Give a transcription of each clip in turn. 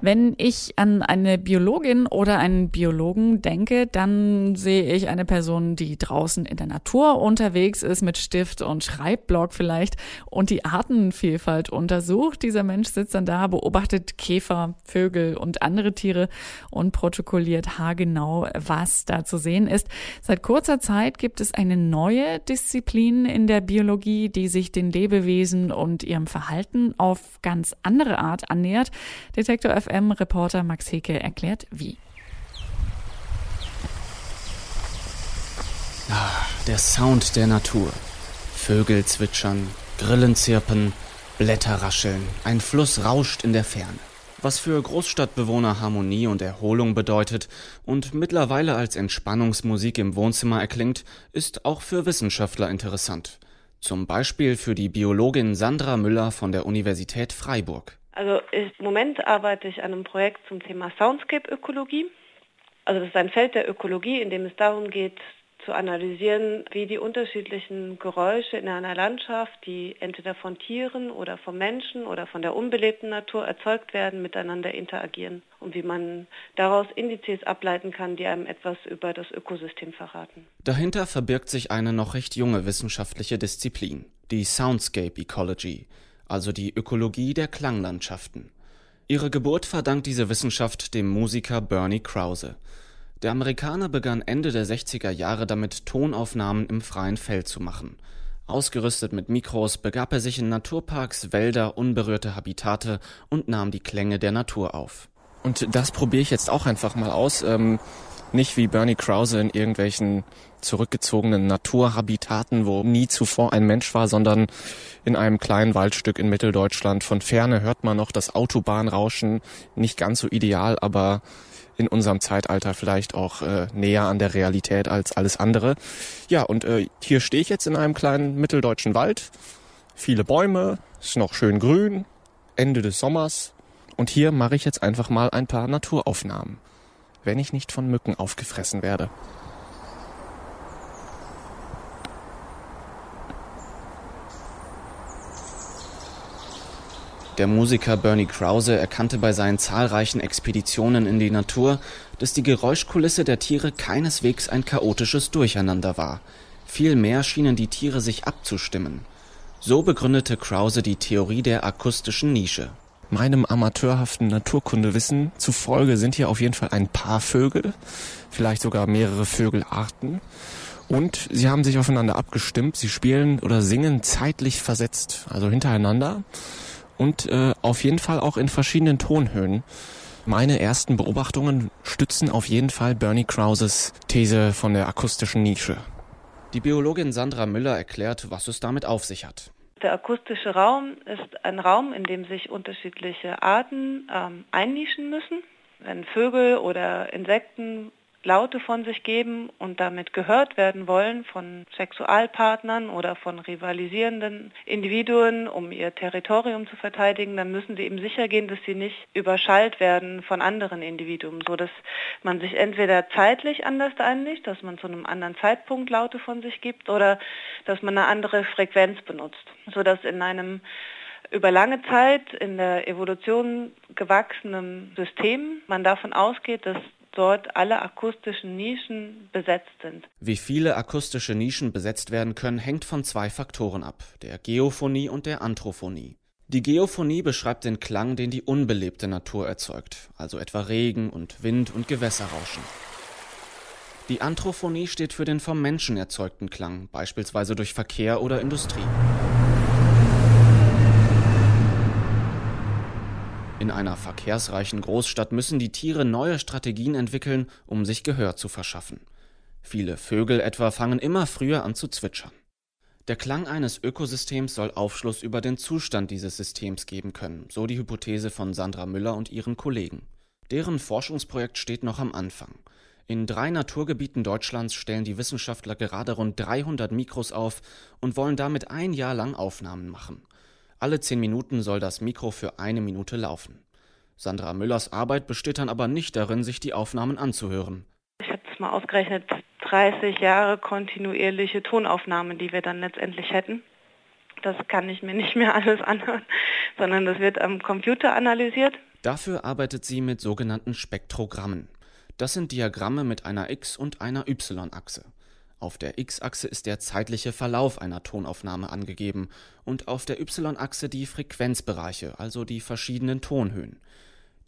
Wenn ich an eine Biologin oder einen Biologen denke, dann sehe ich eine Person, die draußen in der Natur unterwegs ist mit Stift und Schreibblock vielleicht und die Artenvielfalt untersucht. Dieser Mensch sitzt dann da, beobachtet Käfer, Vögel und andere Tiere und protokolliert haargenau, was da zu sehen ist. Seit kurzer Zeit gibt es eine neue Disziplin in der Biologie, die sich den Lebewesen und ihrem Verhalten auf ganz andere Art annähert. Detektor FM-Reporter Max Heke erklärt wie. Ah, der Sound der Natur. Vögel zwitschern, Grillen zirpen, Blätter rascheln, ein Fluss rauscht in der Ferne. Was für Großstadtbewohner Harmonie und Erholung bedeutet und mittlerweile als Entspannungsmusik im Wohnzimmer erklingt, ist auch für Wissenschaftler interessant. Zum Beispiel für die Biologin Sandra Müller von der Universität Freiburg. Also im Moment arbeite ich an einem Projekt zum Thema Soundscape-Ökologie. Also das ist ein Feld der Ökologie, in dem es darum geht, zu analysieren, wie die unterschiedlichen Geräusche in einer Landschaft, die entweder von Tieren oder von Menschen oder von der unbelebten Natur erzeugt werden, miteinander interagieren und wie man daraus Indizes ableiten kann, die einem etwas über das Ökosystem verraten. Dahinter verbirgt sich eine noch recht junge wissenschaftliche Disziplin, die Soundscape Ecology also die Ökologie der Klanglandschaften. Ihre Geburt verdankt diese Wissenschaft dem Musiker Bernie Krause. Der Amerikaner begann Ende der 60er Jahre damit, Tonaufnahmen im freien Feld zu machen. Ausgerüstet mit Mikros begab er sich in Naturparks, Wälder, unberührte Habitate und nahm die Klänge der Natur auf. Und das probiere ich jetzt auch einfach mal aus. Ähm, nicht wie Bernie Krause in irgendwelchen zurückgezogenen Naturhabitaten, wo nie zuvor ein Mensch war, sondern in einem kleinen Waldstück in Mitteldeutschland. Von ferne hört man noch das Autobahnrauschen. Nicht ganz so ideal, aber in unserem Zeitalter vielleicht auch äh, näher an der Realität als alles andere. Ja, und äh, hier stehe ich jetzt in einem kleinen mitteldeutschen Wald. Viele Bäume, ist noch schön grün, Ende des Sommers. Und hier mache ich jetzt einfach mal ein paar Naturaufnahmen, wenn ich nicht von Mücken aufgefressen werde. Der Musiker Bernie Krause erkannte bei seinen zahlreichen Expeditionen in die Natur, dass die Geräuschkulisse der Tiere keineswegs ein chaotisches Durcheinander war. Vielmehr schienen die Tiere sich abzustimmen. So begründete Krause die Theorie der akustischen Nische. Meinem amateurhaften Naturkundewissen zufolge sind hier auf jeden Fall ein paar Vögel, vielleicht sogar mehrere Vögelarten. Und sie haben sich aufeinander abgestimmt. Sie spielen oder singen zeitlich versetzt, also hintereinander und äh, auf jeden Fall auch in verschiedenen Tonhöhen. Meine ersten Beobachtungen stützen auf jeden Fall Bernie Krauses These von der akustischen Nische. Die Biologin Sandra Müller erklärt, was es damit auf sich hat. Der akustische Raum ist ein Raum, in dem sich unterschiedliche Arten ähm, einnischen müssen. Wenn Vögel oder Insekten Laute von sich geben und damit gehört werden wollen von Sexualpartnern oder von rivalisierenden Individuen, um ihr Territorium zu verteidigen, dann müssen sie eben sicher gehen, dass sie nicht überschallt werden von anderen Individuen, so dass man sich entweder zeitlich anders einigt, dass man zu einem anderen Zeitpunkt Laute von sich gibt oder dass man eine andere Frequenz benutzt, so dass in einem über lange Zeit in der Evolution gewachsenen System man davon ausgeht, dass dort alle akustischen Nischen besetzt sind. Wie viele akustische Nischen besetzt werden können, hängt von zwei Faktoren ab, der Geophonie und der Anthrophonie. Die Geophonie beschreibt den Klang, den die unbelebte Natur erzeugt, also etwa Regen und Wind und Gewässerrauschen. Die Anthrophonie steht für den vom Menschen erzeugten Klang, beispielsweise durch Verkehr oder Industrie. In einer verkehrsreichen Großstadt müssen die Tiere neue Strategien entwickeln, um sich Gehör zu verschaffen. Viele Vögel etwa fangen immer früher an zu zwitschern. Der Klang eines Ökosystems soll Aufschluss über den Zustand dieses Systems geben können, so die Hypothese von Sandra Müller und ihren Kollegen. Deren Forschungsprojekt steht noch am Anfang. In drei Naturgebieten Deutschlands stellen die Wissenschaftler gerade rund 300 Mikros auf und wollen damit ein Jahr lang Aufnahmen machen. Alle zehn Minuten soll das Mikro für eine Minute laufen. Sandra Müllers Arbeit besteht dann aber nicht darin, sich die Aufnahmen anzuhören. Ich habe es mal ausgerechnet, 30 Jahre kontinuierliche Tonaufnahmen, die wir dann letztendlich hätten. Das kann ich mir nicht mehr alles anhören, sondern das wird am Computer analysiert. Dafür arbeitet sie mit sogenannten Spektrogrammen. Das sind Diagramme mit einer X- und einer Y-Achse. Auf der X-Achse ist der zeitliche Verlauf einer Tonaufnahme angegeben und auf der Y-Achse die Frequenzbereiche, also die verschiedenen Tonhöhen.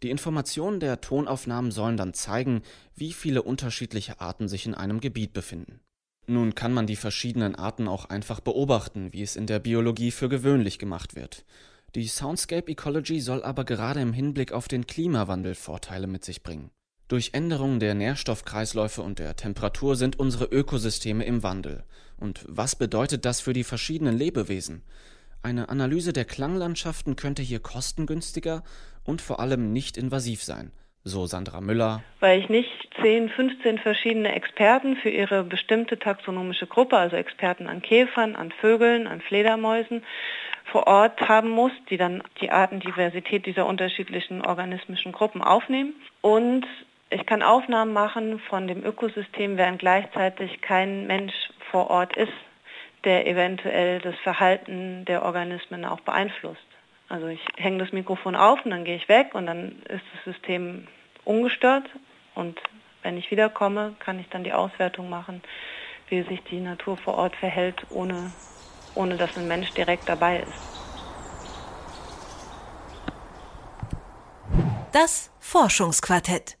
Die Informationen der Tonaufnahmen sollen dann zeigen, wie viele unterschiedliche Arten sich in einem Gebiet befinden. Nun kann man die verschiedenen Arten auch einfach beobachten, wie es in der Biologie für gewöhnlich gemacht wird. Die Soundscape Ecology soll aber gerade im Hinblick auf den Klimawandel Vorteile mit sich bringen. Durch Änderungen der Nährstoffkreisläufe und der Temperatur sind unsere Ökosysteme im Wandel. Und was bedeutet das für die verschiedenen Lebewesen? Eine Analyse der Klanglandschaften könnte hier kostengünstiger und vor allem nicht invasiv sein. So Sandra Müller. Weil ich nicht 10, 15 verschiedene Experten für ihre bestimmte taxonomische Gruppe, also Experten an Käfern, an Vögeln, an Fledermäusen, vor Ort haben muss, die dann die Artendiversität dieser unterschiedlichen organismischen Gruppen aufnehmen. Und ich kann Aufnahmen machen von dem Ökosystem, während gleichzeitig kein Mensch vor Ort ist, der eventuell das Verhalten der Organismen auch beeinflusst. Also ich hänge das Mikrofon auf und dann gehe ich weg und dann ist das System ungestört und wenn ich wiederkomme, kann ich dann die Auswertung machen, wie sich die Natur vor Ort verhält, ohne, ohne dass ein Mensch direkt dabei ist. Das Forschungsquartett.